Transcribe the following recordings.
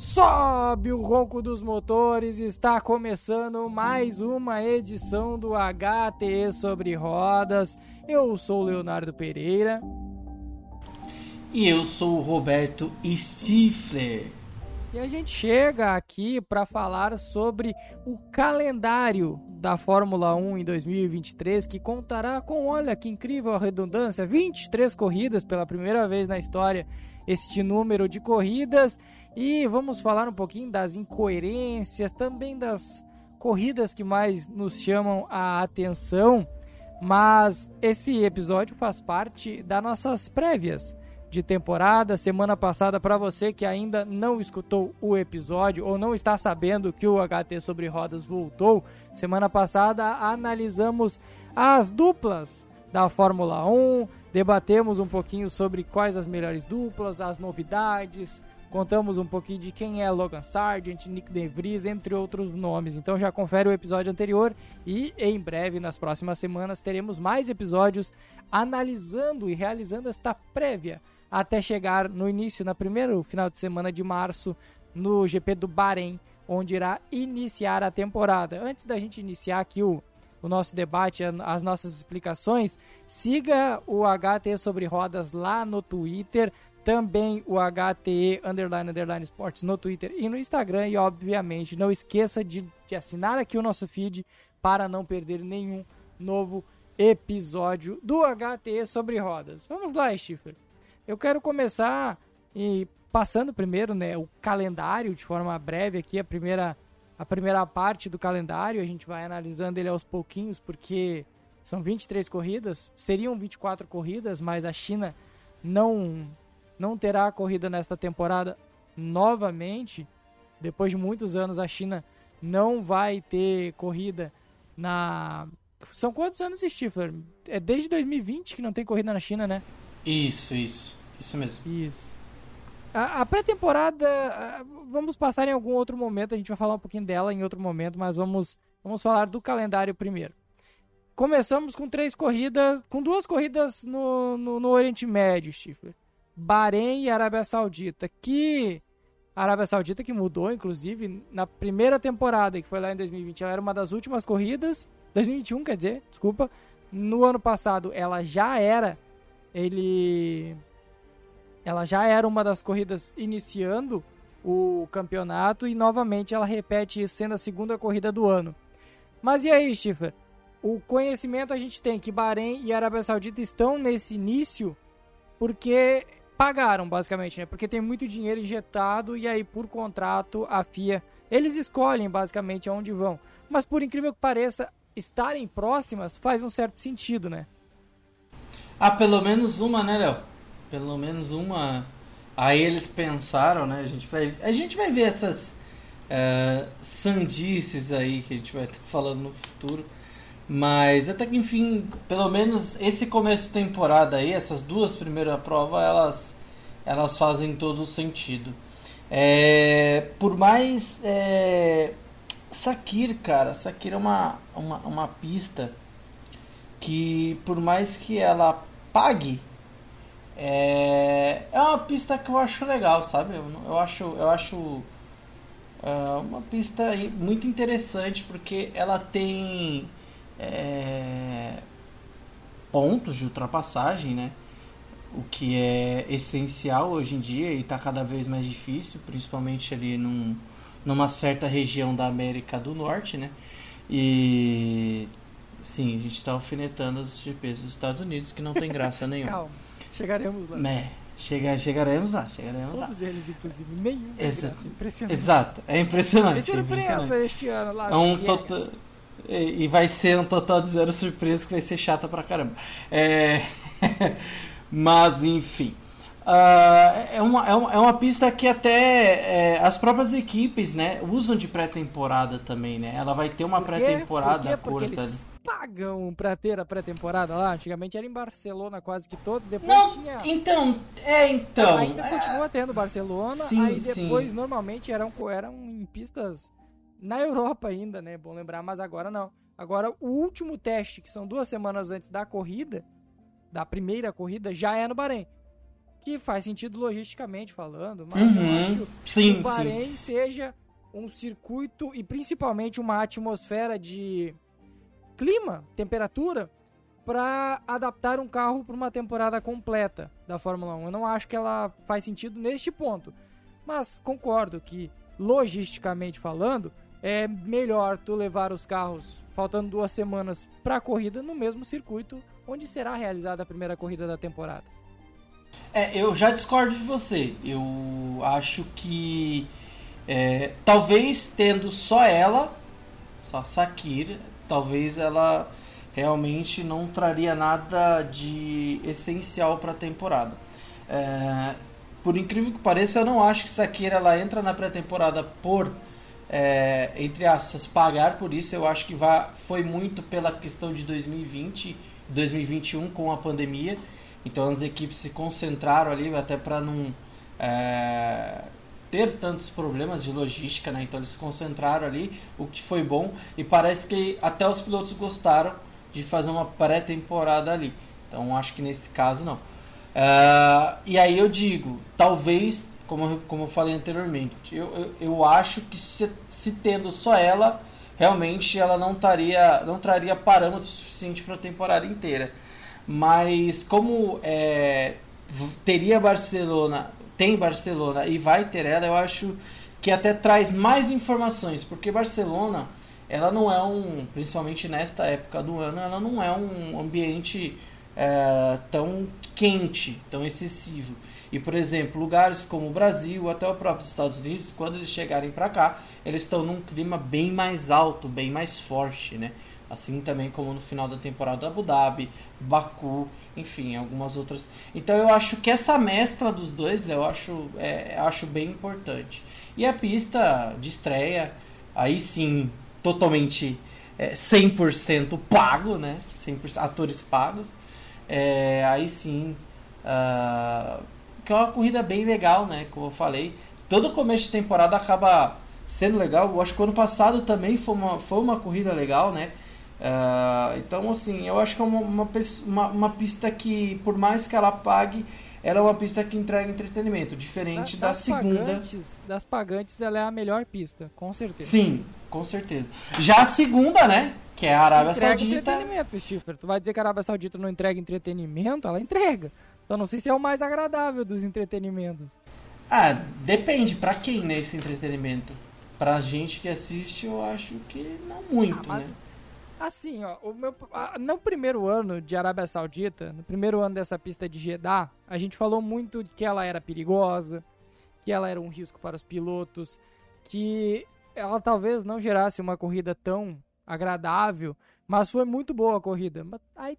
Sobe o ronco dos motores, está começando mais uma edição do HTE sobre rodas. Eu sou o Leonardo Pereira. E eu sou o Roberto Stifler. E a gente chega aqui para falar sobre o calendário da Fórmula 1 em 2023, que contará com, olha que incrível a redundância, 23 corridas pela primeira vez na história, este número de corridas. E vamos falar um pouquinho das incoerências, também das corridas que mais nos chamam a atenção. Mas esse episódio faz parte das nossas prévias de temporada. Semana passada, para você que ainda não escutou o episódio ou não está sabendo que o HT sobre rodas voltou, semana passada analisamos as duplas da Fórmula 1, debatemos um pouquinho sobre quais as melhores duplas, as novidades, contamos um pouquinho de quem é Logan Sargent, Nick DeVries, entre outros nomes. Então já confere o episódio anterior e em breve, nas próximas semanas, teremos mais episódios analisando e realizando esta prévia até chegar no início, na primeiro final de semana de março, no GP do Bahrein, onde irá iniciar a temporada. Antes da gente iniciar aqui o, o nosso debate, as nossas explicações, siga o HT sobre rodas lá no Twitter, também o HTE underline underline sports no Twitter e no Instagram e obviamente não esqueça de, de assinar aqui o nosso feed para não perder nenhum novo episódio do HTE sobre rodas. Vamos lá, Schiffer. Eu quero começar e passando primeiro, né, o calendário de forma breve aqui, a primeira a primeira parte do calendário, a gente vai analisando ele aos pouquinhos porque são 23 corridas, seriam 24 corridas, mas a China não não terá corrida nesta temporada novamente. Depois de muitos anos a China não vai ter corrida na são quantos anos, Stifler? É desde 2020 que não tem corrida na China, né? Isso, isso. Isso mesmo. Isso. A, a pré-temporada, vamos passar em algum outro momento, a gente vai falar um pouquinho dela em outro momento, mas vamos, vamos falar do calendário primeiro. Começamos com três corridas, com duas corridas no, no, no Oriente Médio, Stifler. Bahrein e Arábia Saudita, que a Arábia Saudita que mudou, inclusive, na primeira temporada, que foi lá em 2020, ela era uma das últimas corridas, 2021, quer dizer, desculpa. No ano passado, ela já era ele ela já era uma das corridas iniciando o campeonato e novamente ela repete isso sendo a segunda corrida do ano. Mas e aí, Schiffer? O conhecimento a gente tem que Bahrein e Arábia Saudita estão nesse início porque pagaram, basicamente, né? Porque tem muito dinheiro injetado e aí, por contrato, a FIA. Eles escolhem basicamente aonde vão. Mas por incrível que pareça, estarem próximas faz um certo sentido, né? Ah, pelo menos uma, né, Léo? Pelo menos uma. Aí eles pensaram, né? A gente vai, a gente vai ver essas uh, sandices aí que a gente vai estar falando no futuro. Mas até que enfim, pelo menos esse começo de temporada aí, essas duas primeiras provas, elas, elas fazem todo o sentido. É, por mais. É, Sakir, cara, Sakir é uma, uma, uma pista que, por mais que ela pague é, é uma pista que eu acho legal, sabe? Eu, eu acho, eu acho uh, uma pista muito interessante porque ela tem é, pontos de ultrapassagem, né? O que é essencial hoje em dia e está cada vez mais difícil, principalmente ali num, numa certa região da América do Norte, né? E sim, a gente está alfinetando os GPs dos Estados Unidos que não tem graça nenhuma. Calma. Chegaremos lá. Né? Chega, chegaremos lá, chegaremos Todos lá. eles, inclusive, nenhum. Exato. Graça, impressionante. Exato, é impressionante. É surpresa impressionante. este ano lá. É um yes. total. E vai ser um total de zero surpresa que vai ser chata pra caramba. É... Mas enfim. Ah, é, uma, é, uma, é uma pista que até é, as próprias equipes né, usam de pré-temporada também, né? Ela vai ter uma pré-temporada Por quê? Porque curta. eles pagam pra ter a pré-temporada lá. Antigamente era em Barcelona quase que todo. Depois Não, tinha. então, é então. ainda é, continua tendo Barcelona. Sim, aí sim. depois, normalmente, eram, eram em pistas na Europa ainda, né? Bom lembrar, mas agora não. Agora, o último teste, que são duas semanas antes da corrida, da primeira corrida, já é no Bahrein. que faz sentido logisticamente falando, mas Uhum. eu acho que Sim, o Bahrein seja um circuito e principalmente uma atmosfera de clima, temperatura, para adaptar um carro para uma temporada completa da Fórmula 1. Eu não acho que ela faz sentido neste ponto, mas concordo que logisticamente falando é melhor tu levar os carros faltando duas semanas para a corrida no mesmo circuito onde será realizada a primeira corrida da temporada. É, eu já discordo de você. Eu acho que é, talvez tendo só ela, só a Sakira, talvez ela realmente não traria nada de essencial para a temporada. É, por incrível que pareça, eu não acho que Sakira ela entra na pré-temporada por é, entre aspas pagar por isso. Eu acho que vai, foi muito pela questão de 2020, 2021 com a pandemia. Então as equipes se concentraram ali até para não é, ter tantos problemas de logística, né? Então eles se concentraram ali, o que foi bom e parece que até os pilotos gostaram de fazer uma pré-temporada ali. Então acho que nesse caso não. É, e aí eu digo, talvez, como, como eu falei anteriormente, eu, eu, eu acho que se, se tendo só ela, realmente ela não, taria, não traria parâmetro suficiente para a temporada inteira. Mas como é, teria Barcelona, tem Barcelona e vai ter ela, eu acho que até traz mais informações, porque Barcelona, ela não é um, principalmente nesta época do ano, ela não é um ambiente é, tão quente, tão excessivo. E por exemplo, lugares como o Brasil, até o próprio Estados Unidos, quando eles chegarem para cá, eles estão num clima bem mais alto, bem mais forte, né? Assim também como no final da temporada Abu Dhabi, Baku, enfim, algumas outras. Então eu acho que essa mescla dos dois, eu acho, é, acho bem importante. E a pista de estreia, aí sim, totalmente é, 100% pago, né? 100% atores pagos. É, aí sim, uh, que é uma corrida bem legal, né? Como eu falei, todo começo de temporada acaba sendo legal. Eu acho que ano passado também foi uma, foi uma corrida legal, né? Uh, então, assim, eu acho que é uma, uma, uma, pista que, por mais que ela pague, ela é uma pista que entrega entretenimento, diferente da, da segunda. Pagantes, das pagantes, ela é a melhor pista, com certeza. Sim, com certeza. Já a segunda, né? Que é a Arábia entrega Saudita. entretenimento, Schiffer. Tu vai dizer que a Arábia Saudita não entrega entretenimento? Ela entrega. Só não sei se é o mais agradável dos entretenimentos. Ah, depende. Pra quem, né, esse entretenimento? Pra gente que assiste, eu acho que não muito, ah, mas... né? Assim, ó, o meu, a, no primeiro ano de Arábia Saudita, no primeiro ano dessa pista de Jeddah, a gente falou muito que ela era perigosa, que ela era um risco para os pilotos, que ela talvez não gerasse uma corrida tão agradável, mas foi muito boa a corrida. Aí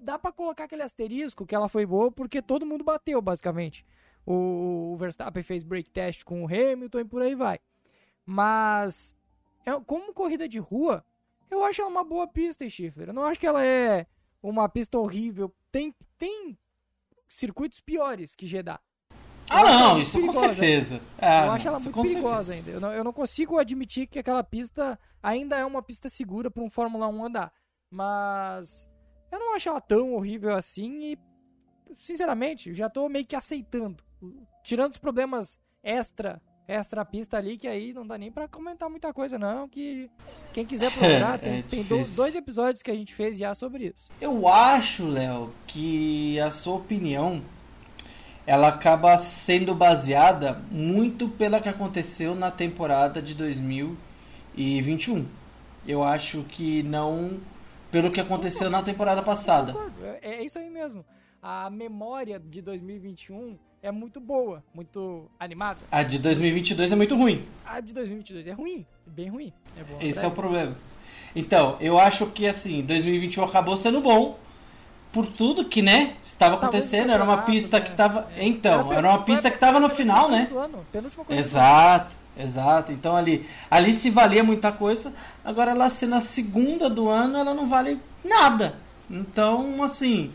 dá para colocar aquele asterisco que ela foi boa porque todo mundo bateu, basicamente. O, o Verstappen fez break test com o Hamilton e por aí vai. Mas, é, como corrida de rua, eu acho ela uma boa pista, Schiffer. Eu não acho que ela é uma pista horrível. Tem, tem circuitos piores que Jeddah. Ah, não, isso com certeza. É, eu acho ela muito perigosa certeza. ainda. Eu não, eu não consigo admitir que aquela pista ainda é uma pista segura para um Fórmula 1 andar. Mas eu não acho ela tão horrível assim e, sinceramente, já tô meio que aceitando. Tirando os problemas extra extra pista ali, que aí não dá nem para comentar muita coisa, não. Que quem quiser procurar, tem, é tem dois episódios que a gente fez já sobre isso. Eu acho, Léo, que a sua opinião ela acaba sendo baseada muito pela que aconteceu na temporada de 2021. Eu acho que não pelo que aconteceu na temporada passada. É, é isso aí mesmo. A memória de 2021 é muito boa, muito animada. A de 2022 é muito ruim. A de 2022 é ruim, bem ruim. É Esse é o problema. Então, eu acho que assim, 2021 acabou sendo bom por tudo que, né, estava acontecendo. Era uma pista que estava, é. então, era uma pista que estava no final, né? Exato. Exato, então ali, ali se valia muita coisa, agora ela sendo a segunda do ano, ela não vale nada. Então, assim,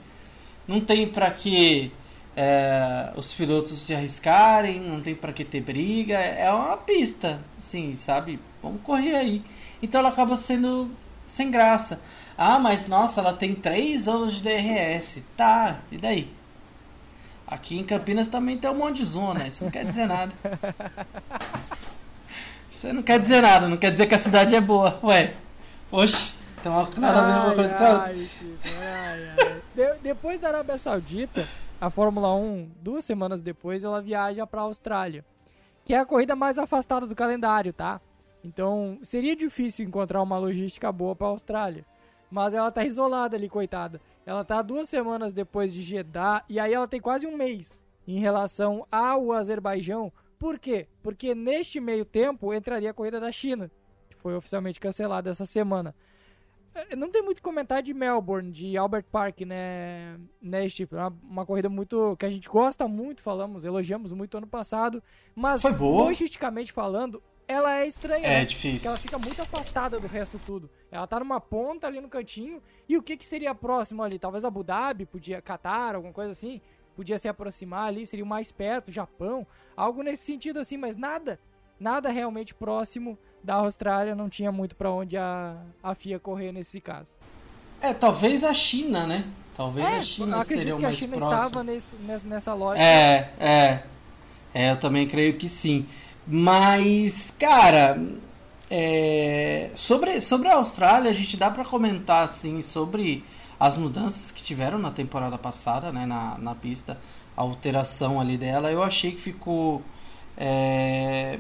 não tem para que é, os pilotos se arriscarem, não tem para que ter briga, é uma pista, assim, sabe? Vamos correr aí. Então ela acaba sendo sem graça. Ah, mas nossa, ela tem 3 anos de DRS. Tá, e daí? Aqui em Campinas também tem um monte de zona, isso não quer dizer nada. Isso não quer dizer nada, não quer dizer que a cidade é boa. Ué, oxe, tem uma, nada a ver uma coisa com a outra. Ai, ai. De, depois da Arábia Saudita, a Fórmula 1, duas semanas depois, ela viaja para a Austrália, que é a corrida mais afastada do calendário, tá? Então, seria difícil encontrar uma logística boa para a Austrália. Mas ela tá isolada ali, coitada. Ela tá duas semanas depois de Jeddah e aí ela tem quase um mês em relação ao Azerbaijão. Por quê? Porque neste meio tempo entraria a corrida da China, que foi oficialmente cancelada essa semana. É, não tem muito comentário de Melbourne, de Albert Park, né, né Steve? Uma, uma corrida muito que a gente gosta muito, falamos, elogiamos muito ano passado, mas Foi boa. logisticamente falando, ela é estranha. É né? difícil. Porque ela fica muito afastada do resto tudo. Ela tá numa ponta ali no cantinho. E o que que seria próximo ali? Talvez Abu Dhabi, podia Qatar, alguma coisa assim. Podia se aproximar ali, seria o mais perto, Japão, algo nesse sentido assim, mas nada, nada realmente próximo da Austrália, não tinha muito para onde a, a FIA correr nesse caso. É, talvez a China, né? Talvez É, a China acredito seria o que a mais China próximo. estava nesse, nessa, nessa lógica. É, é. É, eu também creio que sim. Mas, cara, é, sobre, sobre a Austrália, a gente dá pra comentar assim sobre as mudanças que tiveram na temporada passada, né, na, na pista, a alteração ali dela. Eu achei que ficou. é,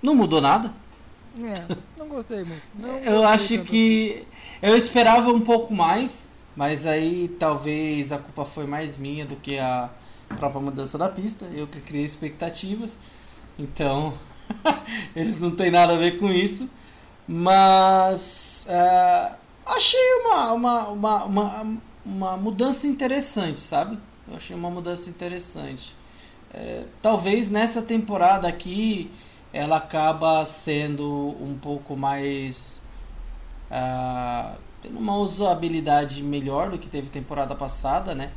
Não mudou nada. É, não gostei muito. não Eu gostei acho que eu esperava um pouco mais, mas aí talvez a culpa foi mais minha do que a própria mudança da pista. Eu que criei expectativas, então eles não têm nada a ver com isso. Mas é, achei uma, uma, uma, uma, uma mudança interessante, sabe? Eu achei uma mudança interessante. É, talvez nessa temporada aqui ela acaba sendo um pouco mais ah, tendo uma usabilidade melhor do que teve temporada passada, né?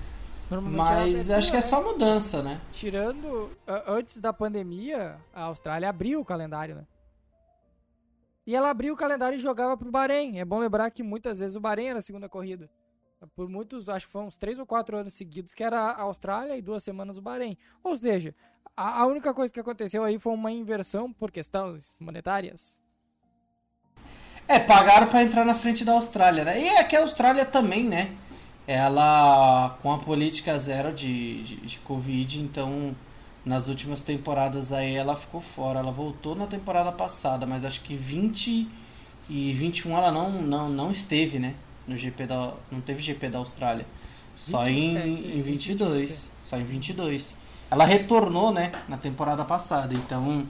Ela Mas abertura, acho que é né? só mudança, né? Tirando antes da pandemia, a Austrália abriu o calendário, né? E ela abriu o calendário e jogava pro Bahrein. É bom lembrar que muitas vezes o Bahrein era a segunda corrida. Por muitos, acho que foram uns três ou quatro anos seguidos, que era a Austrália e duas semanas o Bahrein. Ou seja, a, a única coisa que aconteceu aí foi uma inversão por questões monetárias. É, pagaram pra entrar na frente da Austrália, né? E é que a Austrália também, né? Ela, com a política zero de, de, de Covid, então nas últimas temporadas aí ela ficou fora. Ela voltou na temporada passada, mas acho que 20 e 21 ela não, não, não esteve, né? No GP da, não teve GP da Austrália. Só 21, em, é, em 22, 22. Só em 22. Ela retornou, né? Na temporada passada. Então,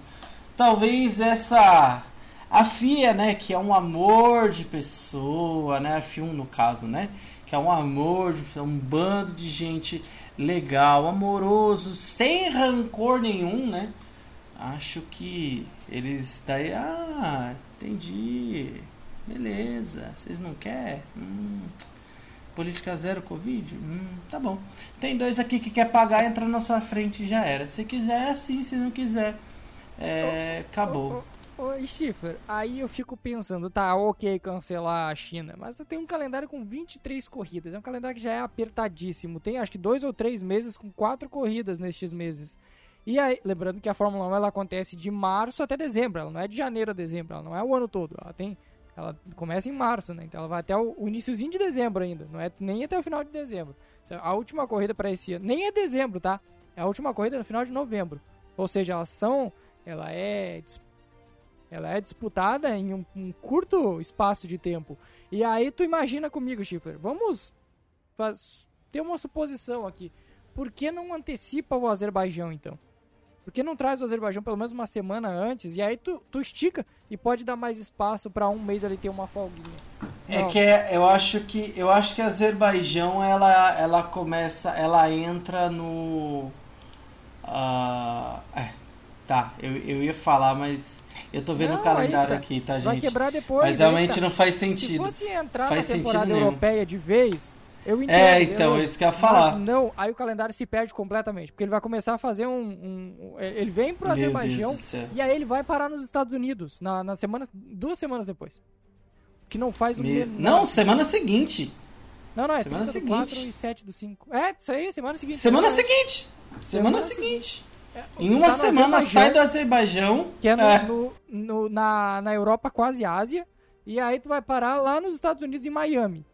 talvez essa. A FIA, né? Que é um amor de pessoa, né? A FIA 1 no caso, né? Que é um amor pessoa, um bando de gente legal, amoroso, sem rancor nenhum, né? Acho que eles daí, ah, entendi, beleza, vocês não querem? Hum, política zero Covid? Hum, tá bom. Tem dois aqui que quer pagar, entra na sua frente e já era. Se quiser, é assim, se não quiser, é, acabou. Ô, Schiffer, aí eu fico pensando, tá, ok cancelar a China, mas tem um calendário com 23 corridas, é um calendário que já é apertadíssimo, tem acho que dois ou três meses com quatro corridas nestes meses. E aí, lembrando que a Fórmula 1 ela acontece de março até dezembro, ela não é de janeiro a dezembro, ela não é o ano todo, ela tem ela começa em março, né? Então ela vai até o, o iníciozinho de dezembro ainda, não é nem até o final de dezembro. A última corrida para esse ano, nem é dezembro, tá? É a última corrida no final de novembro. Ou seja, elas são, ela é dis- ela é disputada em um, um curto espaço de tempo. E aí tu imagina comigo, Schiffer, vamos faz- ter uma suposição aqui. Por que não antecipa o Azerbaijão, então? Por que não traz o Azerbaijão pelo menos uma semana antes? E aí tu, tu estica e pode dar mais espaço para um mês ele ter uma folguinha. É Não. que é- eu acho que eu acho que a Azerbaijão ela ela começa, ela entra no ah, é, tá, eu, eu ia falar, mas eu tô vendo Não, o calendário tá. aqui, tá, Vai gente? quebrar depois. Mas realmente cara. não faz Se sentido. fosse entrar Faz na temporada nenhum. europeia de vez, eu entendo. É, então, beleza. isso que eu ia falar. Mas não, aí o calendário se perde completamente. Porque ele vai começar a fazer um. um- ele vem pro Azerbaijão e aí ele vai parar nos Estados Unidos na, na semana. duas semanas depois. Que não faz o Me- menor Não, semana seguinte. Não, não, é Semana 30 do seguinte. 4 e 7 do 5. É, isso aí, semana seguinte. Semana exatamente. seguinte. Semana Semana seguinte. É, Em uma tá semana sai do Azerbaijão. Que é, no, É. no- no- na, na Europa, quase Ásia. E aí tu vai parar lá nos Estados Unidos, em Miami.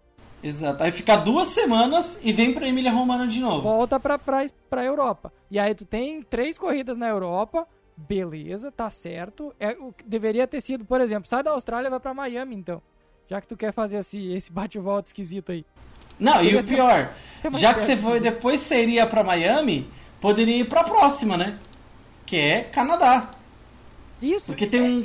Exato. Aí fica duas semanas e vem pra Emília Romana de novo. Volta pra, pra, pra Europa. E aí tu tem três corridas na Europa. Beleza, tá certo. É, o deveria ter sido, por exemplo, sai da Austrália e vai pra Miami, então. Já que tu quer fazer esse, esse bate-volta esquisito aí. Não, e Seria o pior, já que você foi, depois iria pra Miami, poderia ir pra próxima, né? Que é Canadá. Isso. Porque tem é- um-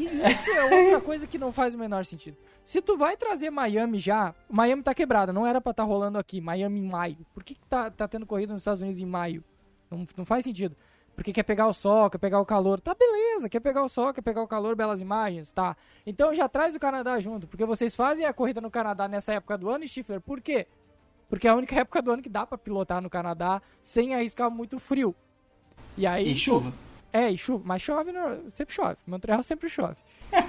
isso é outra coisa que não faz o menor sentido. Se tu vai trazer Miami já, Miami tá quebrada, não era pra estar rolando aqui, Miami em maio. Por que, que tá, tá tendo corrida nos Estados Unidos em maio? Não, não faz sentido. Porque quer pegar o sol, quer pegar o calor. Tá beleza, quer pegar o sol, quer pegar o calor, belas imagens, tá. Então já traz o Canadá junto, porque vocês fazem a corrida no Canadá nessa época do ano, Stifler. Por quê? Porque é a única época do ano que dá pra pilotar no Canadá sem arriscar muito frio. E aí, E chuva. é, e chuva, mas chove, no- sempre chove. Montreal sempre chove.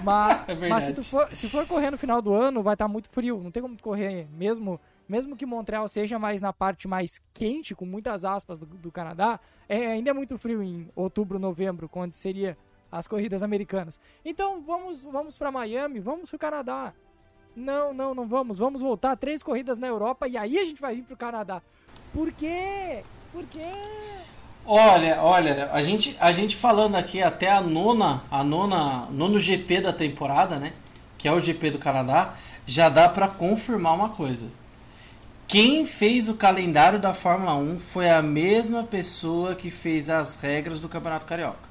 Mas, É mas se, for, se for correr no final do ano, vai estar muito frio. Não tem como correr, mesmo, mesmo que Montreal seja mais na parte mais quente, com muitas aspas do, do Canadá, é, ainda é muito frio em outubro, novembro, quando seria as corridas americanas. Então vamos, vamos para Miami, vamos pro Canadá. Não, não, não vamos. Vamos voltar três corridas na Europa e aí a gente vai vir pro Canadá. Por quê? Por quê? Olha, olha, a gente, a gente falando aqui até a nona, a nona, nono GP da temporada, né? Que é o GP do Canadá, já dá pra confirmar uma coisa. Quem fez o calendário da Fórmula 1 foi a mesma pessoa que fez as regras do Campeonato Carioca.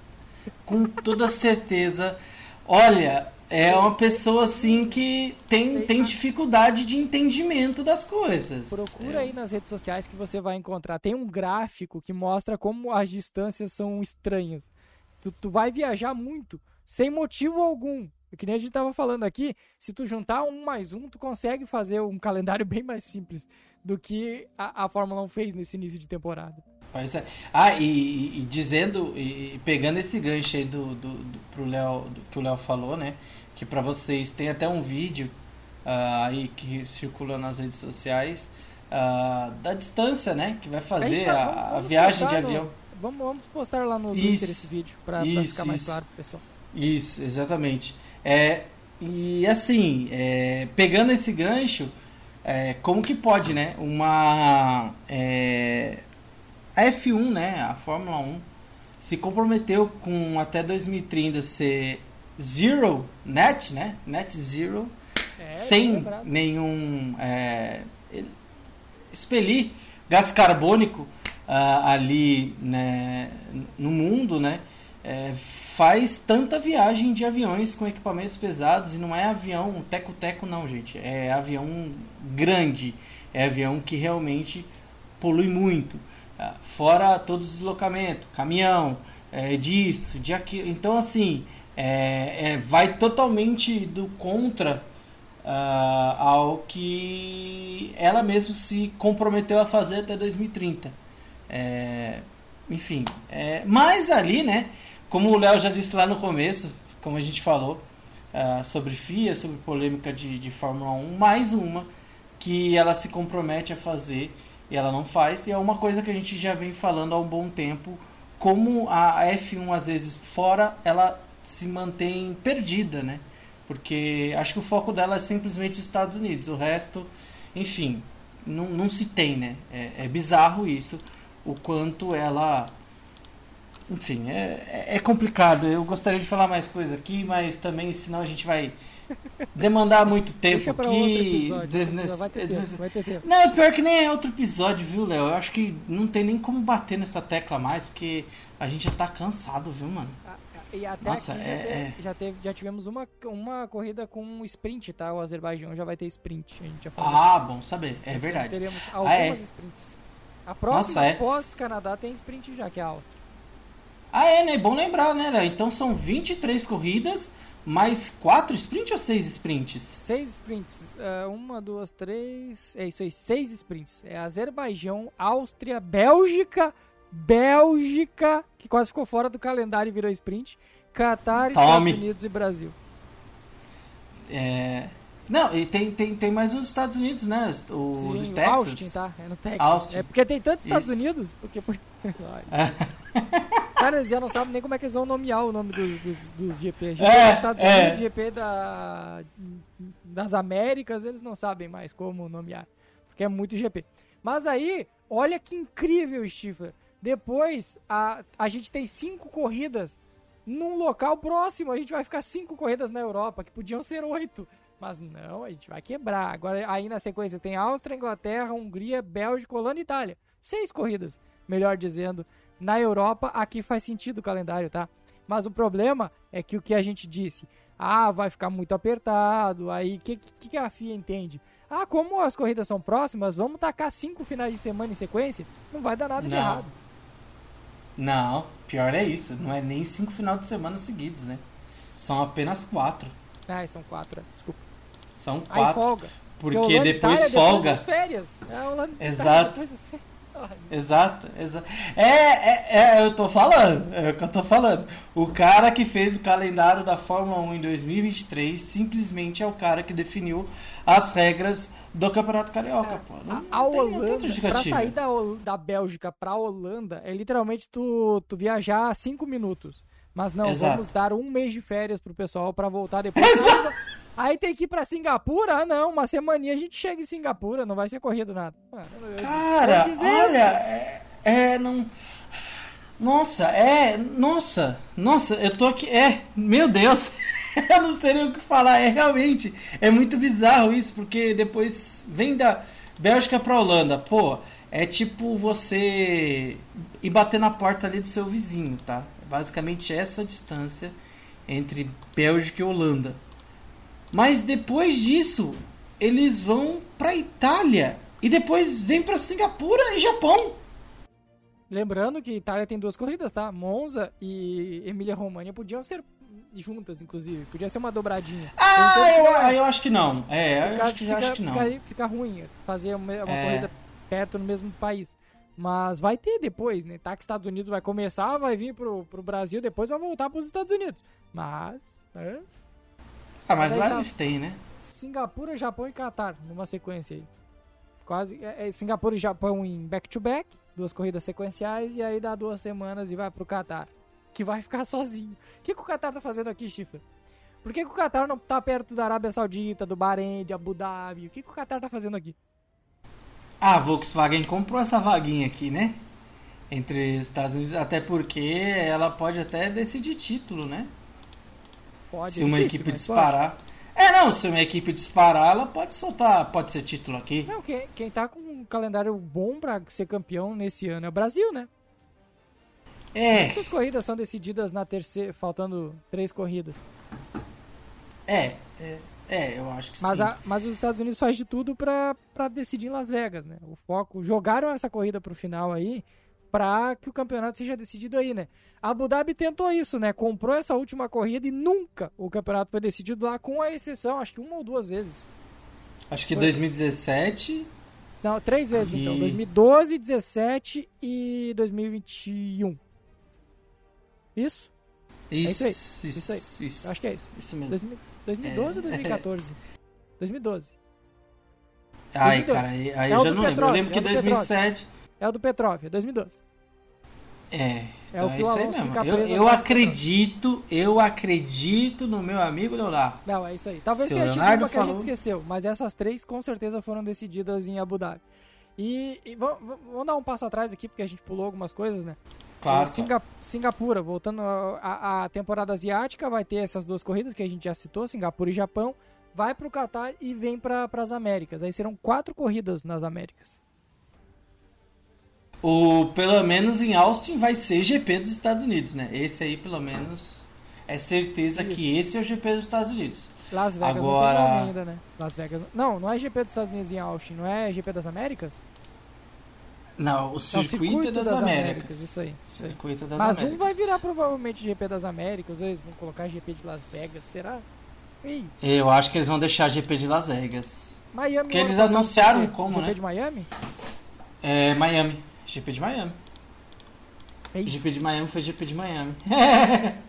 Com toda certeza. Olha, é uma pessoa assim que tem, tem dificuldade de entendimento das coisas. Procura aí nas redes sociais que você vai encontrar. Tem um gráfico que mostra como as distâncias são estranhas. Tu, tu vai viajar muito, sem motivo algum. Que nem a gente tava falando aqui, se tu juntar um mais um, tu consegue fazer um calendário bem mais simples do que a, a Fórmula 1 fez nesse início de temporada. Pois é. Ah, e, e dizendo, e, pegando esse gancho aí do, do, do, pro Léo, do que o Léo falou, né? Que pra vocês tem até um vídeo ah, aí que circula nas redes sociais ah, da distância, né? Que vai fazer vai- a, vamos- a vamos viagem de no- avião. Vamos, vamos postar lá no Isso, Twitter esse vídeo pra, pra isso, ficar mais claro pro pessoal. Isso, exatamente. É, e assim, é, pegando esse gancho, é, como que pode, né? Uma. é, a F1, né? A Fórmula 1 se comprometeu com até 2030 ser zero net, né? Net zero, É, sem lembrado. nenhum. É, expelir gás carbônico ah, ali né, no mundo, né? é, faz tanta viagem de aviões com equipamentos pesados e não é avião teco-teco não, gente. É avião grande, é avião que realmente polui muito. Ah, Fora todo o deslocamento, caminhão, é, disso, de aquilo. Então, assim, é, é, vai totalmente do contra ah, ao que ela mesma se comprometeu a fazer até 2030. É, enfim, é, mas ali, né, como o Léo já disse lá no começo, como a gente falou, ah, sobre FIA, sobre polêmica de, de Fórmula 1, mais uma que ela se compromete a fazer e ela não faz, e é uma coisa que a gente já vem falando há um bom tempo, como a F1 às vezes fora, ela se mantém perdida, né? Porque acho que o foco dela é simplesmente os Estados Unidos, o resto, enfim, não, não se tem, né? É, é bizarro isso, o quanto ela enfim, é, é complicado. Eu gostaria de falar mais coisa aqui, mas também, senão a gente vai demandar muito tempo aqui. desnece- Vai ter tempo, vai ter tempo. Não, pior que nem é outro episódio, viu, Léo? Eu acho que não tem nem como bater nessa tecla mais, porque a gente já tá cansado, viu, mano? Ah, E até Nossa, aqui é- já, teve- é. já, teve- já tivemos uma, uma corrida com sprint, tá? O Azerbaijão já vai ter sprint, a gente já falou. Ah, bom saber. É Esse verdade. Teremos Ah, algumas é? sprints. A próxima, Nossa, é? pós-Canadá, tem sprint já, que é a Áustria. Ah, é, né? Bom lembrar, né, Léo? Então são 23 corridas, mais 4 sprints ou 6 sprints? Seis sprints. é, uma, duas, três. É isso aí, seis sprints. É Azerbaijão, Áustria, Bélgica, Bélgica, que quase ficou fora do calendário e virou sprint. Tome. Estados Unidos e Brasil. É, Não, e tem, tem, tem mais os Estados Unidos, né? O Sim, Texas. Austin, tá? É no Texas. Austin. É porque tem tantos Estados Isso. Unidos, porque... por- É. Cara, eles já não sabem nem como é que eles vão nomear o nome dos, dos, dos GP. GP É, dos Estados é. Unidos, GP da, das Américas, eles não sabem mais como nomear. Porque é muito GP. Mas aí, olha que incrível, Stifler. Depois, a, a gente tem cinco corridas num local próximo. A gente vai ficar cinco corridas na Europa, que podiam ser oito. Mas não, a gente vai quebrar. Agora, aí na sequência tem Áustria, Inglaterra, Hungria, Bélgica, Holanda e Itália. Seis corridas, melhor dizendo. Na Europa, aqui faz sentido o calendário, tá? Mas o problema é que o que a gente disse, ah, vai ficar muito apertado, aí o que, que, que a FIA entende? Ah, como as corridas são próximas, vamos tacar cinco finais de semana em sequência? Não vai dar nada de Não. errado. Não, pior é isso. Não é nem cinco final de semana seguidos, né? São apenas quatro. Ah, são quatro, é. desculpa. São Aí quatro. folga. porque Holanda e depois folga. Depois das férias. É, Exato. depois das férias. Ai, Exato, exato. É, é, é, eu tô falando, é o que eu tô falando. O cara que fez o calendário da Fórmula 1 em 2023 simplesmente é o cara que definiu as regras do Campeonato Carioca, pô. Não, A, não tem, não tem Holanda, pra sair da, da Bélgica pra Holanda, é literalmente tu, tu viajar cinco minutos. Mas não, Exato. vamos dar um mês de férias pro pessoal pra voltar depois. Aí tem que ir pra Singapura? Ah, não, uma semaninha a gente chega em Singapura, não vai ser corrido nada. Mano, Cara, olha, é, é, não. Nossa, é. Nossa, nossa, eu tô aqui. É, meu Deus, eu não sei o que falar. É realmente. É muito bizarro isso, porque depois vem da Bélgica pra Holanda. Pô, é tipo você ir bater na porta ali do seu vizinho, tá? Basicamente essa distância entre Bélgica e Holanda. Mas depois disso, eles vão pra Itália. E depois vem pra Singapura e Japão. Lembrando que Itália tem duas corridas, tá? Monza e Emília-Romagna podiam ser juntas, inclusive. Podia ser uma dobradinha. Ah, eu, ah, eu acho que não. É, eu acho que, fica, acho que não. Fica, fica ruim fazer uma, uma É. corrida perto no mesmo país. Mas vai ter depois, né? Tá que Estados Unidos vai começar, vai vir pro, pro Brasil, depois vai voltar pros Estados Unidos. Mas, né? Ah, mas Mas lá tá. eles têm, né? Singapura, Japão e Catar, numa sequência aí. Quase. É, é Singapura e Japão em back-to-back, duas corridas sequenciais, e aí dá duas semanas e vai pro Catar. Que vai ficar sozinho. O que, que o Catar tá fazendo aqui, Chifre? Por que, que o Catar não tá perto da Arábia Saudita, do Bahrein, de Abu Dhabi? O que, que o Catar tá fazendo aqui? Ah, a Volkswagen comprou essa vaguinha aqui, né? Entre os Estados Unidos, até porque ela pode até decidir título, né? Pode, se uma difícil, equipe disparar. É, não, se uma equipe disparar, ela pode soltar, pode ser título aqui. pode. Não, quem, quem tá com um calendário bom pra ser campeão nesse ano é o Brasil, né? É, Quantas corridas são decididas na terceira, faltando três corridas? é, é, é, eu acho que Mas, sim. a- mas os Estados Unidos faz de tudo pra, pra decidir em Las Vegas, né? O foco. Jogaram essa corrida pro final aí pra que o campeonato seja decidido aí, né? A Abu Dhabi tentou isso, né? Comprou essa última corrida e nunca o campeonato foi decidido lá, com a exceção, acho que uma ou duas vezes. Acho que foi- 2017. Não, três vezes então. E- 2012, 17 e 2021. Isso? Isso, É isso aí, isso, isso aí. isso, acho que é isso. Isso mesmo. 2000 2012 ou É. 2014? 2012. Ai, 2012. cara, aí, aí É eu já não lembro. Eu petróleo, lembro é que o do 2007. É o do Petrov, é 2012. É, É então é, isso aí mesmo. Eu, eu acredito, eu acredito no meu amigo Leonardo. Não, é isso aí. Talvez tenha tido Leonardo uma que a gente falou- esqueceu, mas essas três com certeza foram decididas em Abu Dhabi. E, e vamos, vamos dar um passo atrás aqui, porque a gente pulou algumas coisas, né? Claro. O Singa- Singapura, voltando à temporada asiática, vai ter essas duas corridas que a gente já citou, Singapura e Japão. Vai pro Catar e vem para as Américas. Aí serão quatro corridas nas Américas. O, pelo menos em Austin vai ser GP dos Estados Unidos, né? Esse aí, pelo menos, é certeza que esse é o GP dos Estados Unidos. Las Vegas Agora- não tem nome ainda, né? Las Vegas. Não, não é GP dos Estados Unidos em Austin, não é GP das Américas? Não, o Não, circuito, das, Américas. Isso aí. Isso aí. Circuito das Mas Américas. um vai virar provavelmente GP das Américas, dois vão colocar GP de Las Vegas, será? Ih, Eu acho que eles vão deixar GP de Las Vegas. Miami. Porque eles anunciaram foi como, GP né? de Miami? É, Miami. GP de Miami. Ei, GP de Miami foi GP de Miami.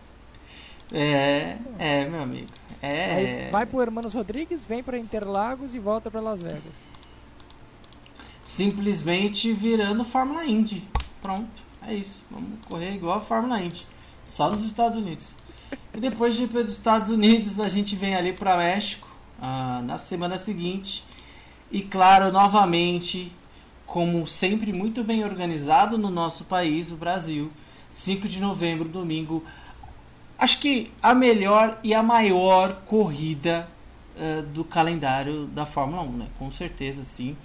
É, é, meu amigo. É. Aí vai pro Hermanos Rodrigues, vem para Interlagos e volta para Las Vegas. Simplesmente virando Fórmula Indy. Pronto, é isso. Vamos correr igual a Fórmula Indy. Só nos Estados Unidos. E depois de ir dos Estados Unidos, a gente vem ali para México ah, na semana seguinte. E claro, novamente, como sempre muito bem organizado no nosso país, o Brasil, 5 de novembro, domingo, acho que a melhor e a maior corrida uh, do calendário da Fórmula 1, né? Com certeza, sim.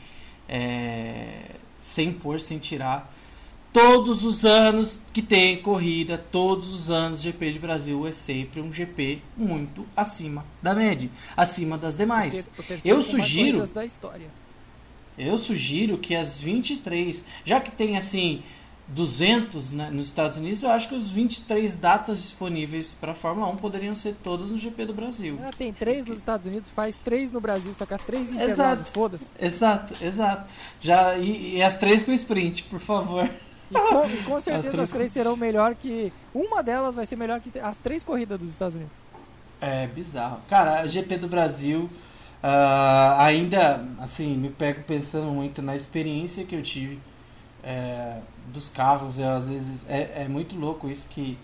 É, sem pôr, sem tirar. Todos os anos que tem corrida, todos os anos GP de Brasil é sempre um GP muito acima da média, acima das demais. Eu sugiro Eu sugiro que as 23, já que tem assim 200 né, nos Estados Unidos, eu acho que os 23 datas disponíveis para a Fórmula 1 poderiam ser todas no GP do Brasil. Ah, tem três nos Estados Unidos, faz três no Brasil, só que as três intervalos, foda-se. Exato, exato. Já, e, e, as três com sprint, por favor. E com, e com certeza as três... as três serão melhor que. Uma delas vai ser melhor que as três corridas dos Estados Unidos. É bizarro. Cara, a GP do Brasil. Uh, ainda, assim, me pego pensando muito na experiência que eu tive é, dos carros. Eu, às vezes é, é muito louco isso que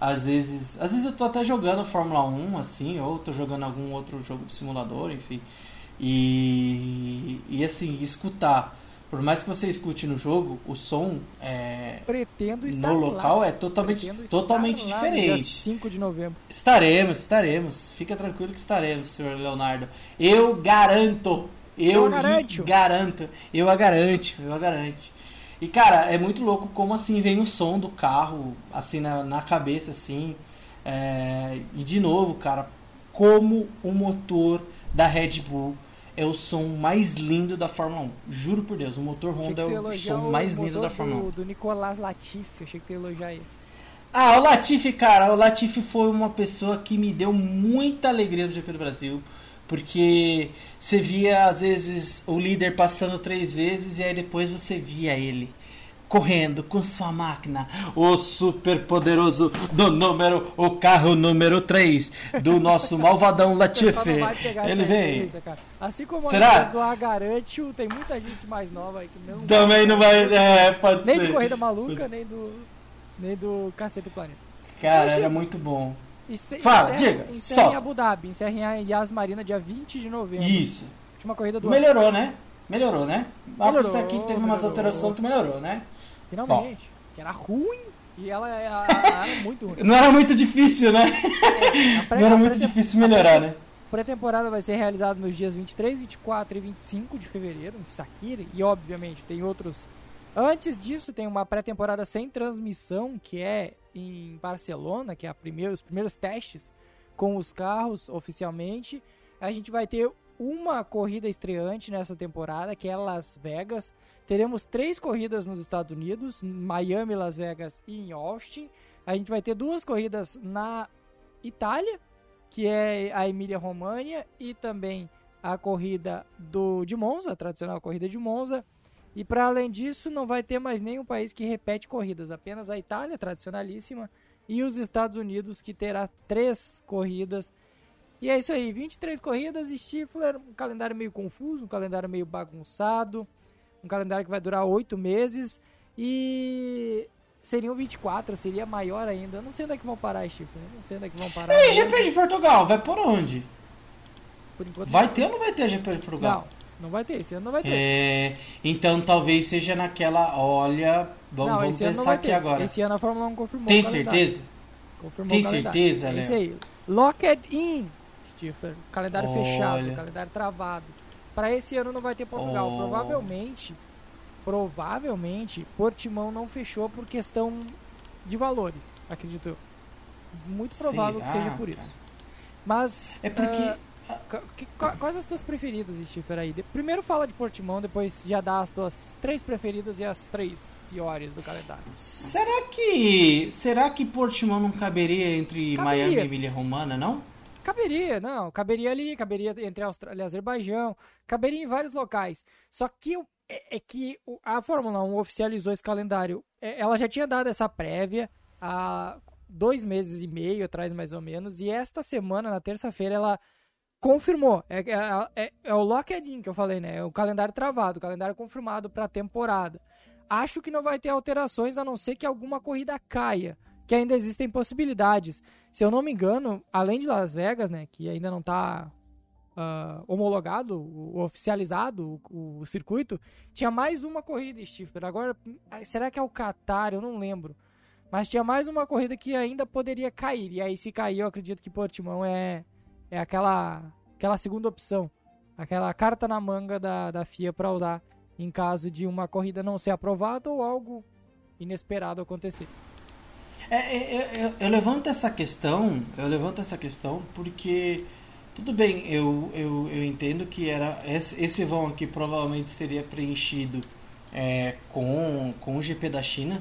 às vezes, às vezes eu tô até jogando Fórmula 1 assim, ou tô jogando algum outro jogo de simulador, enfim. E, e assim, escutar, por mais que você escute no jogo, o som é, no local lá. é totalmente, totalmente diferente. 5 de novembro. Estaremos, estaremos. Fica tranquilo que estaremos, senhor Leonardo. Eu garanto. Eu, eu garanto. garanto. Eu a garanto. Eu a garanto. E, cara, é muito louco como assim vem o som do carro, assim, na, na cabeça, assim. É... E de novo, cara, como o motor da Red Bull é o som mais lindo da Fórmula 1. Juro por Deus, o motor Honda é o som mais lindo da Fórmula 1. Do, do Nicolás Latifi, achei que ia elogiar esse. Ah, o Latifi, cara, o Latifi foi uma pessoa que me deu muita alegria no GP do Brasil. Porque você via, às vezes, o líder passando três vezes e aí depois você via ele correndo com sua máquina, o super poderoso do número, o carro número 3 do nosso malvadão Latifi. Ele vem. Assim como Será? do tem muita gente mais nova aí que não Também não vai, é, pode nem ser. Nem do Corrida Maluca, nem do nem do Cacete do Planeta. Cara, era muito bom. Encer, Fala, encerra, diga. Encerra em Abu Dhabi, encerra em Yas Marina dia 20 de novembro. Isso. Última corrida do Melhorou, ano. né? Melhorou, né? A pista aqui teve melhorou. umas alterações que melhorou, né? Finalmente. Bom. Que era ruim e ela, ela, ela, era muito ruim. Não era muito difícil, né? É, Não era muito difícil melhorar, né? pré-temporada vai ser realizada nos dias 23, 24 e 25 de fevereiro em Sakira e obviamente tem outros. Antes disso tem uma pré-temporada sem transmissão que é em Barcelona, que é primeira, os primeiros testes com os carros oficialmente. A gente vai ter uma corrida estreante nessa temporada, que é Las Vegas. Teremos três corridas nos Estados Unidos, Miami, Las Vegas e em Austin. A gente vai ter duas corridas na Itália, que é a Emília Romagna e também a corrida do de Monza, a tradicional corrida de Monza. E para além disso, não vai ter mais nenhum país que repete corridas, apenas a Itália, tradicionalíssima, e os Estados Unidos, que terá três corridas. E é isso aí, 23 corridas, Stifler, um calendário meio confuso, um calendário meio bagunçado, um calendário que vai durar oito meses, e seriam 24, seria maior ainda. Eu não sei onde é que vão parar, Stifler, não sei onde é que vão parar. E GP de Portugal, vai por onde? Por enquanto, vai ter ou não vai ter GP de Portugal? Não. Não vai ter, esse ano não vai ter. É, então talvez seja naquela. Olha, vamos, não, vamos pensar aqui agora. Esse ano a Fórmula 1 confirmou. Tem certeza? Confirmou Tem certeza, Léo? É isso aí. Locked in, Stifler. Calendário Olha. fechado, calendário travado. Para esse ano não vai ter Portugal. Oh. Provavelmente, provavelmente, Portimão não fechou por questão de valores, acredito eu. Muito provável Será, que seja por isso. Mas. É porque. Uh, Quais as tuas preferidas, Stifler, aí? Primeiro fala de Portimão, depois já dá as tuas três preferidas e as três piores do calendário. Será que será que Portimão não caberia entre caberia. Miami e Emília Romana, não? Caberia, não. Caberia ali, caberia entre Austrália e Azerbaijão, caberia em vários locais. Só que é, é que a Fórmula 1 oficializou esse calendário. É, ela já tinha dado essa prévia a dois meses e meio atrás, mais ou menos, e esta semana, na terça-feira, ela confirmou. É, é, é, é o locked-in que eu falei, né? É o calendário travado, o calendário confirmado para a temporada. Acho que não vai ter alterações a não ser que alguma corrida caia, que ainda existem possibilidades. Se eu não me engano, além de Las Vegas, né, que ainda não está uh, ah, homologado, oficializado o, o, circuito, tinha mais uma corrida, Stifler. Agora, será que é o Qatar? Eu não lembro. Mas tinha mais uma corrida que ainda poderia cair. E aí, se cair, eu acredito que Portimão é, é aquela, aquela segunda opção. Aquela carta na manga da, da FIA para usar em caso de uma corrida não ser aprovada ou algo inesperado acontecer. É, é, é, eu, eu, levanto essa questão, eu levanto essa questão porque tudo bem, eu, eu, eu entendo que era esse, esse vão aqui provavelmente seria preenchido é, com, com o GP da China,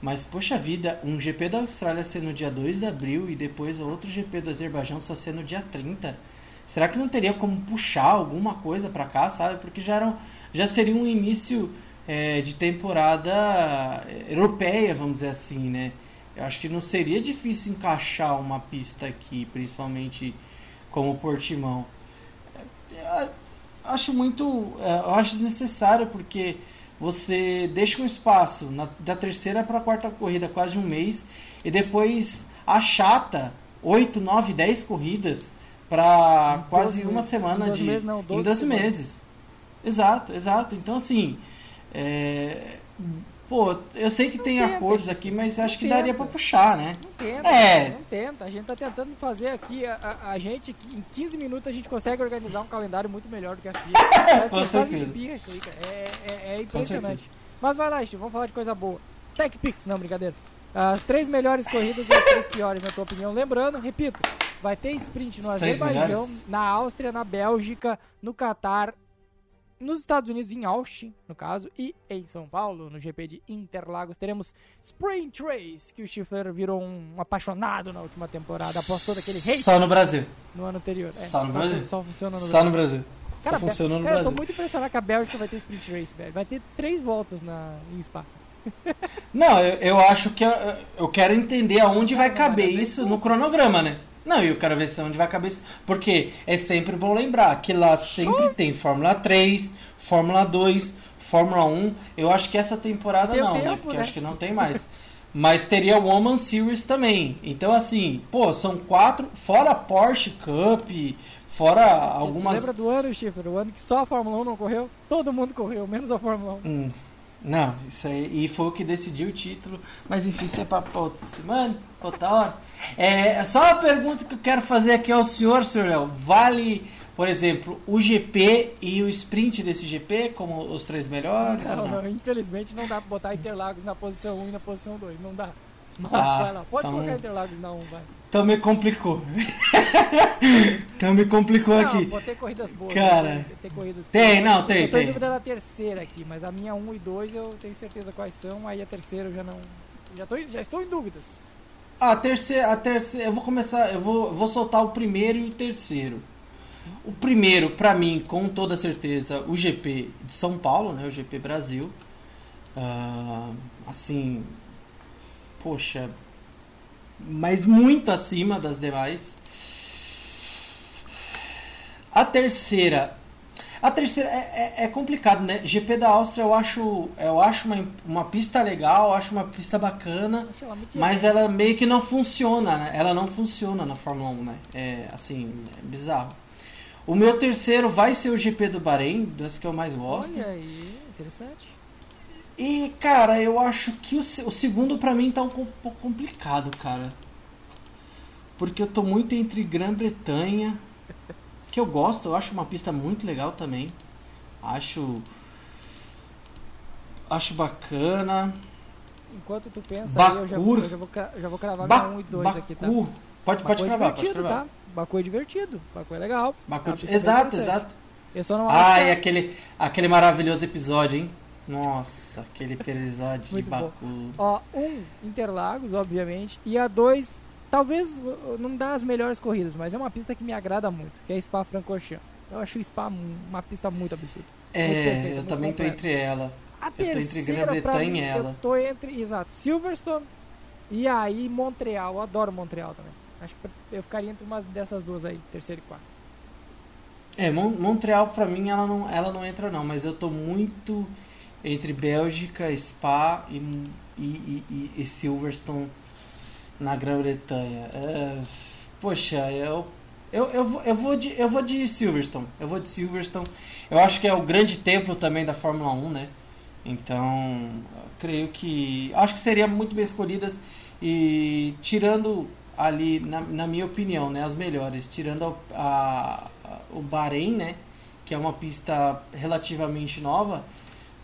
mas poxa vida, um GP da Austrália ser no dia 2 de abril e depois outro GP do Azerbaijão só ser no dia 30. Será que não teria como puxar alguma coisa para cá, sabe? Porque já, era, já seria um início é, de temporada europeia, vamos dizer assim, né? Eu acho que não seria difícil encaixar uma pista aqui, principalmente como Portimão. Eu acho muito. É, eu acho desnecessário porque você deixa um espaço na, da terceira para a quarta corrida, quase um mês, e depois achata 8, 9, 10 corridas para quase uma meses. semana de. Meses, não, em 12 meses. Exato, exato. Então, assim. É, Pô, eu sei que não tem tenta, acordos aqui, mas acho que tenta. daria para puxar, né? Não tenta, é. não tenta. A gente tá tentando fazer aqui, a, a, gente, em 15 minutos a gente consegue organizar um calendário muito melhor do que a FIA. Parece que é de birra isso aí, cara. É, é, é impressionante. Mas vai lá, Steve, vamos falar de coisa boa. Tech Pix, não, brincadeira. As três melhores corridas e as três piores, na tua opinião. Lembrando, repito, vai ter sprint no Azerbaijão, na Áustria, na Bélgica, no Catar nos Estados Unidos, em Austin, no caso, e em São Paulo, no GP de Interlagos, teremos Sprint Race, que o Schiffer virou um apaixonado na última temporada, após todo aquele hate. Só no Brasil. No ano anterior. É, só no só, Brasil. Só funciona no Brasil. Só no Brasil. Cara, só funciona no cara, Brasil. Eu tô muito impressionado que a Bélgica vai ter Sprint Race, velho. Vai ter três voltas na, em Spa. Não, eu, eu acho que eu, eu quero entender aonde vai caber isso no cronograma, né? Não, e eu quero ver se onde vai caber isso. Porque é sempre bom lembrar que lá sempre tem Fórmula 3, Fórmula 2, Fórmula 1. Eu acho que essa temporada tem não, né? tempo, né? Porque né? acho que não tem mais. Mas teria o Woman Series também. Então, assim, pô, são quatro, fora Porsche Cup, fora algumas. Você lembra do ano, Chifre? O ano que só a Fórmula 1 não correu? Todo mundo correu, menos a Fórmula 1. Hum. Não, isso aí. E foi o que decidiu o título. Mas enfim, isso é pra outra semana, outra hora. É, só uma pergunta que eu quero fazer aqui ao senhor, senhor Léo. Vale por exemplo, o GP e o sprint desse GP como os três melhores? Não, não? não infelizmente não dá pra botar Interlagos na posição 1 e na posição 2, não dá. Mas ah, vai lá, pode então, colocar Interlagos na 1, vai. Então me complicou. então me complicou não, aqui. Vou ter corridas boas. Cara, né? ter corridas tem, não, tem, eu tô em dúvida da terceira aqui, mas a minha 1 e 2 eu tenho certeza quais são, aí a terceira eu já não. Já, tô, já estou em dúvidas. A terceira, a terceira, eu vou começar, eu vou, vou soltar o primeiro e o terceiro. O primeiro, para mim, com toda certeza, o GP de São Paulo, né? O GP Brasil. Uh, assim, poxa, mas muito acima das demais. A terceira, a terceira é, é, é, complicado, né? GP da Áustria eu acho, eu acho uma, uma pista legal, eu acho uma pista bacana, mas ela meio que não funciona, né? Ela não funciona na Fórmula 1, né? É assim, é bizarro. O meu terceiro vai ser o GP do Bahrein, das que eu mais gosto. Olha aí, interessante. E, cara, eu acho que o, o segundo para mim tá um pouco complicado, cara. Porque eu tô muito entre Grã-Bretanha, que eu gosto, eu acho uma pista muito legal também. Acho. Acho bacana. Enquanto tu pensa, aí, eu, já, eu já vou, já vou cravar ba 1 e 2 aqui, tá? Pode, pode é cravar, pode cravar. Tá? Baku é divertido, Baku é legal. Baku... É exato, exato. Eu só não ah, e aquele, aquele maravilhoso episódio, hein? Nossa, aquele episódio de Baku. Ó, um, Interlagos, obviamente, e a dois, talvez não dá as melhores corridas, mas é uma pista que me agrada muito, que é Spa-Francorchamps. Eu acho o Spa uma pista muito absurda. É, muito perfeita, eu também tô entre ela. A eu terceira, tô entre Grã-Bretanha e ela. Eu tô entre, exato, Silverstone E aí Montreal, eu adoro Montreal também. Acho que eu ficaria entre uma dessas duas aí, terceira e quarta. É, Mon Montreal pra mim ela não, ela não entra não, mas eu tô muito entre Bélgica, Spa e, e, e, e Silverstone na Grã-Bretanha. É, poxa, eu, eu, eu, vou, eu, vou de, eu vou de Silverstone. Eu vou de Silverstone. Eu acho que é o grande templo também da Fórmula 1, né? Então, creio que. Acho que seria muito bem escolhidas. E tirando ali, na, na minha opinião, né, as melhores, tirando a, a, o Bahrein, né? Que é uma pista relativamente nova.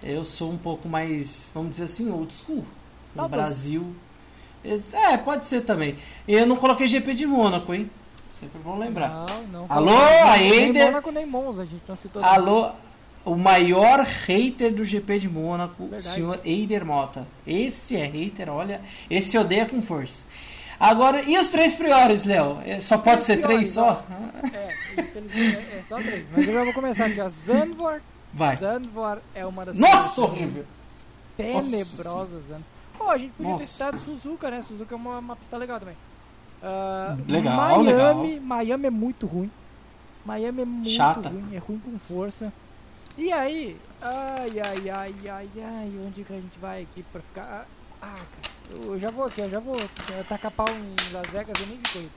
Eu sou um pouco mais, vamos dizer assim, old school. No Brasil. É, pode ser também. E eu não coloquei GP de Mônaco, hein? Sempre bom lembrar. Não, não. Alô, a Nem Eider. Mônaco nem Monza, a gente não citou. Alô, o maior hater do GP de Mônaco, o senhor Eider Mota. Esse é hater, olha. Esse odeia com força. Agora, e os três priores, Léo? É, Só pode ser três Três só? É, infelizmente é, é só três. Mas eu já vou começar aqui, ó. Zandvoort. Vai. É uma das Nossa, horrível. tenebrosas. Pô, a gente podia ter Nossa. citado Suzuka, né? Suzuka é uma, uma pista legal também. Ah, Legal, Miami, legal. Miami é muito ruim. Miami é muito Chata. ruim, é ruim com força. E aí? Ai, ai, ai, ai, ai, onde que a gente vai aqui pra ficar? Ah, cara, eu já vou aqui, eu já vou eh, tacar pau em Las Vegas, eu nem vi corrida.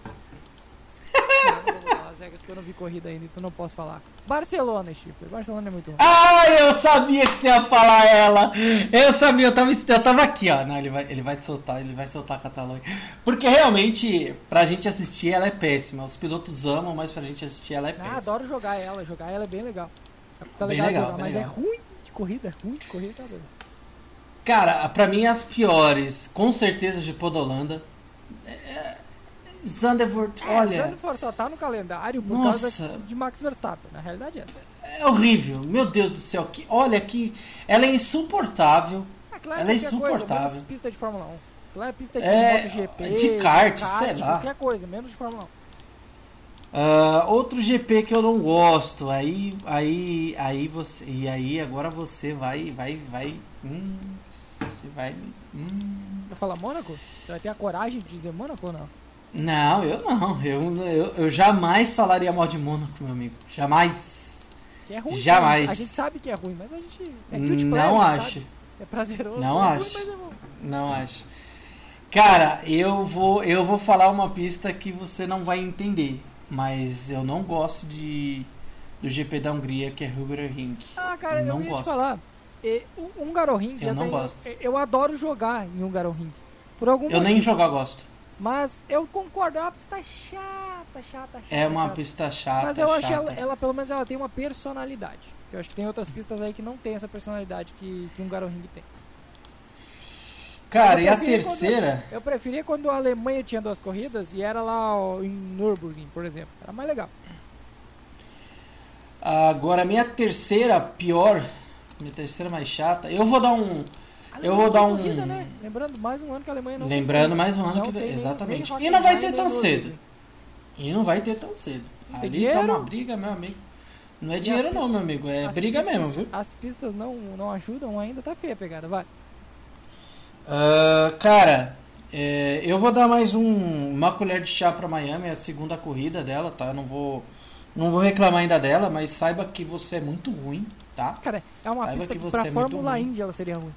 Vegas porque eu não vi corrida ainda, então não posso falar. Barcelona, Chifre, Barcelona é muito ruim. Ah, eu sabia que você ia falar ela. Eu sabia, eu tava, eu tava aqui, ó. Não, ele vai, ele vai soltar, ele vai soltar a Catalunha. Porque realmente, pra gente assistir, ela é péssima. Os pilotos amam, mas pra gente assistir, ela é Ah, péssima. adoro jogar ela, jogar ela é bem legal. Tá Bem legal, legal, jogar, mas legal. é ruim de corrida, ruim de corrida, tá doido. Cara, pra mim as piores, com certeza de Podolanda. É... Zandvoort, É, olha, Zandvoort só tá no calendário por Nossa. causa de Max Verstappen, na realidade é. é horrível. Meu Deus do céu, que olha que ela é insuportável. É Ela é coisa, insuportável. menos pista de Fórmula 1. Aquilo é pista de É, MotoGP, de kart, sei lá. qualquer coisa, menos de Fórmula 1. Ah, outro GP que eu não gosto, aí, aí, aí você, e aí agora você vai, vai, vai, hum, você vai, hum. Vai falar Mônaco? Você vai ter a coragem de dizer Mônaco ou não? Não, eu não, eu, eu, eu jamais falaria mal de Mônaco, meu amigo, jamais. Que é ruim. Jamais. né? A gente sabe que é ruim, mas a gente. É cute Não pleasure, acho. sabe? É prazeroso. Não é acho. Ruim, mas é. Não acho. Cara, eu vou, eu vou falar uma pista que você não vai entender, mas eu não gosto de do GP da Hungria, que é Hungaroring. Ah, cara, Não eu ia gosto. te falar. E, o Hungaroring, Eu não tem- gosto. Eu adoro jogar em Hungaroring. Por algum Eu nem motivo. jogar gosto. Mas eu concordo, é uma pista chata, chata, chata. É uma chata. pista chata, Mas eu acho chata. ela, ela, pelo menos, ela tem uma personalidade. Eu acho que tem outras pistas aí que não tem essa personalidade que, que um Hungaroring tem. Cara, e a terceira? Eu preferia quando a Alemanha tinha duas corridas e era lá em Nürburgring, por exemplo. Era mais legal. Agora, minha terceira pior, minha terceira mais chata, eu vou dar um. Eu vou não dar tem um- corrida, né? Lembrando, mais um ano que a Alemanha não tem Lembrando corrida. mais um ano Não que. tem nem- Exatamente. nem e não vai ter tão cedo. E não vai ter tão cedo. Tem Ali dinheiro? tá uma briga, meu amigo. Não é dinheiro não, meu amigo. É briga pistas- mesmo, viu? As pistas não, não ajudam ainda, tá feia a pegada, vai. Ah, cara, é, eu vou dar mais um, uma colher de chá pra Miami, é a segunda corrida dela, tá? Não vou, não vou reclamar ainda dela, mas saiba que você é muito ruim, tá? Cara, é uma Saiba pista que que, você pra é Fórmula. Indy ela seria ruim.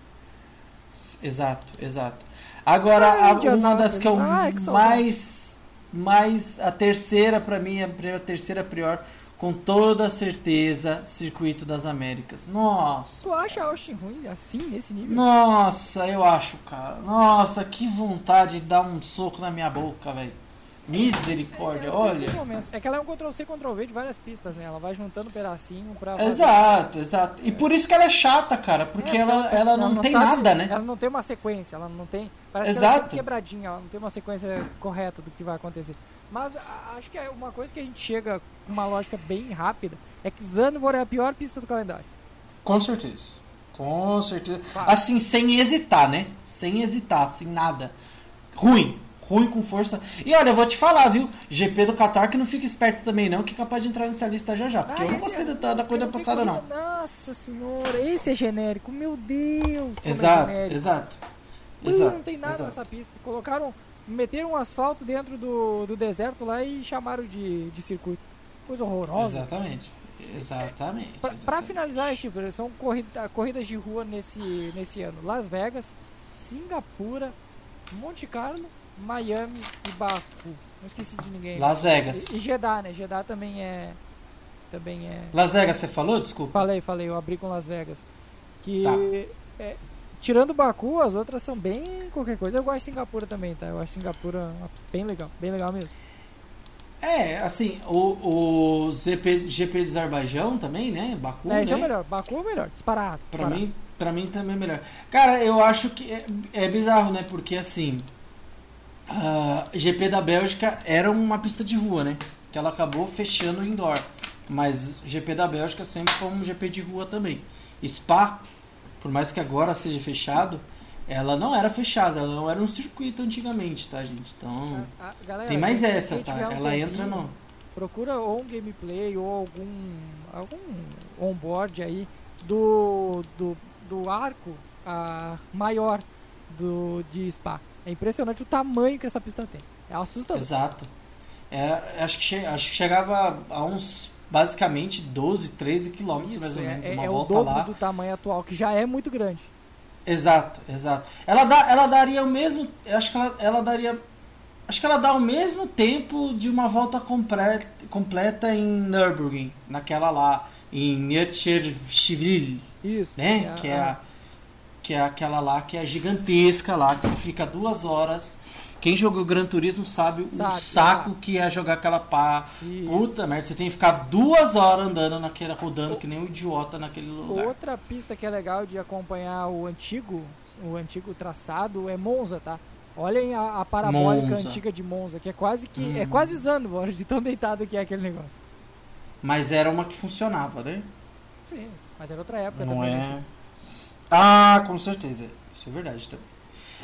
Exato, exato. Agora, Ah, a- uma das que eu Ai, que mais, mais, a terceira pra mim, a a terceira pior, com toda certeza, Circuito das Américas. Nossa. Tu acha Austin ruim assim, nesse nível? Nossa, eu acho, cara. Nossa, que vontade de dar um soco na minha boca, velho. Misericórdia, É, olha. momentos. É que ela é um Ctrl-C, Ctrl-V de várias pistas, né? Ela vai juntando pedacinho pra... fazer- Exato, exato. E por isso que ela é chata, cara, porque É, ela, ela não, tem sabe- nada, né? Ela não tem uma sequência, ela não tem. Parece que ela é Exato. quebradinha, ela não tem uma sequência correta do que vai acontecer. Mas acho que é uma coisa que a gente chega com uma lógica bem rápida é que Zandvoort é a pior pista do calendário. Com certeza. Com certeza. Claro. Assim, sem hesitar, né? Sem hesitar, sem nada. Ruim. Ruim com força. E olha, eu vou te falar, viu? GP do Qatar que não fica esperto também, não, que é capaz de entrar nessa lista já já. Porque Ah, eu não gostei é- da, da tem passada, não. Nossa senhora, esse é genérico, meu Deus. como é Exato, exato. Exato, não tem nada exato. nessa pista. Colocaram, meteram um asfalto dentro do, do deserto lá e chamaram de, de circuito. Coisa horrorosa. Exatamente. Exatamente. Pra, pra exatamente. finalizar, Chifre, são corrida, corridas de rua nesse, nesse ano. Las Vegas, Singapura, Monte Carlo, Miami e Baku. Não esqueci de ninguém. Las Vegas. E, e Jeddah, né? Jeddah também é. Também é. Las Vegas, você falou? Desculpa. Falei, falei, eu abri com Las Vegas. Que. Tá. é, tirando Baku, as outras são bem qualquer coisa. Eu gosto de Singapura também, tá? Eu acho Singapura bem legal, bem legal mesmo. É, assim, o, o GP, GP de Azerbaijão também, né? Baku, É, é o né? melhor. Baku é o melhor, disparado. Pra disparado. mim, pra mim também é melhor. Cara, eu acho que é, é bizarro, né? Porque assim, GP da Bélgica era uma pista de rua, né? Que ela acabou fechando o indoor. Mas GP da Bélgica sempre foi um GP de rua também. Spa, por mais que agora seja fechado, ela não era fechada, ela não era um circuito antigamente, tá, gente? Então, A- a- galera, tem mais essa, tá? um Ela entra no. Procura ou um gameplay ou algum algum onboard aí do, do, do arco a maior do de Spa. É impressionante o tamanho que essa pista tem. É assustador. Exato. É, acho, que acho que chegava a uns basicamente 12, 13 quilômetros Isso, mais ou é, menos. é- uma é o volta dobro lá. do tamanho atual, que já é muito grande. Exato, exato. Ela, dá, ela daria o mesmo. Acho que ela, ela daria. Acho que ela dá o mesmo tempo de uma volta completa, completa em Nürburgring, naquela lá, em Nürburgring, Isso. né? Que é, a, que é aquela lá que é gigantesca lá, que você fica duas horas. Quem jogou Gran Turismo sabe o Sabe, saco sabe. que é jogar aquela pá. Isso. Puta merda, você tem que ficar duas horas andando naquela, rodando que nem um idiota naquele lugar. Outra pista que é legal de acompanhar o antigo, o antigo traçado é Monza, tá? Olhem a, a parabólica Monza. antiga de Monza, que é quase que é Hum. quase Zandvoort, de tão deitado que é aquele negócio. Mas era uma que funcionava, né? Sim, mas era outra época Não também. é. né? Ah, com certeza. Isso é verdade também.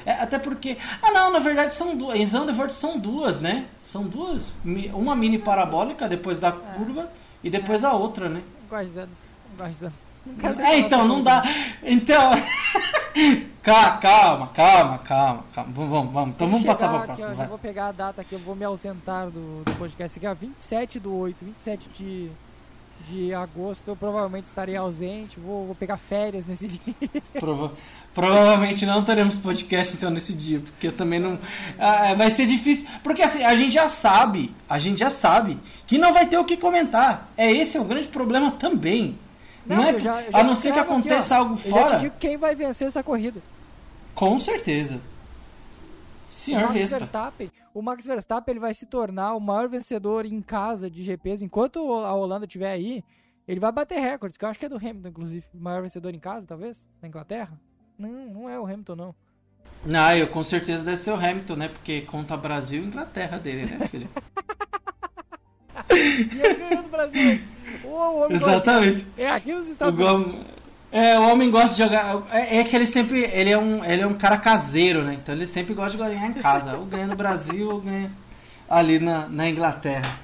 É, até porque. Ah, não, na verdade são duas. Em Zandvoort são duas, né? São duas. Uma mini parabólica depois da curva e depois a outra, né? Gosto É, então, não dá. Então. Ca- calma, calma, calma, calma. Vamos, vamos, vamos. Então vamos passar pra aqui, próxima. já vai. vou pegar a data aqui, eu vou me ausentar do, do podcast aqui, ó, 27 do 8, 27 de, de agosto, eu provavelmente estarei ausente, vou, vou pegar férias nesse dia. Prova- provavelmente não teremos podcast então nesse dia, porque também não. ah, vai ser difícil. Porque assim, a gente já sabe, a gente já sabe que não vai ter o que comentar. É esse é o grande problema também. Não, é, eu já- a não ser que aqui, aconteça ó, algo Eu já fora, te digo quem vai vencer essa corrida. com certeza. Senhor Max Vespa. Verstappen, o Max Verstappen ele vai se tornar o maior vencedor em casa de GPs. Enquanto a Holanda estiver aí, ele vai bater recordes, que eu acho que é do Hamilton, inclusive. O maior vencedor em casa, talvez? Na Inglaterra? Não, não é o Hamilton, não. Não, eu com certeza deve ser o Hamilton, né? Porque conta Brasil e Inglaterra dele, né, filho? E ele ganhou do Brasil. Ô, o homem gosta- Exatamente. É aqui nos Estados Unidos. É, o homem gosta de jogar. É, é que ele sempre. Ele é, um, ele é um cara caseiro, né? Então ele sempre gosta de ganhar em casa. Ou ganha no Brasil ou ganha ali na, na Inglaterra.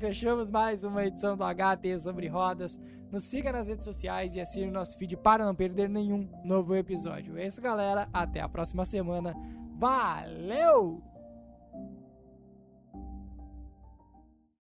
Fechamos mais uma edição do HT sobre rodas. Nos siga nas redes sociais e assine o nosso feed para não perder nenhum novo episódio. É isso, galera. Até a próxima semana. Valeu!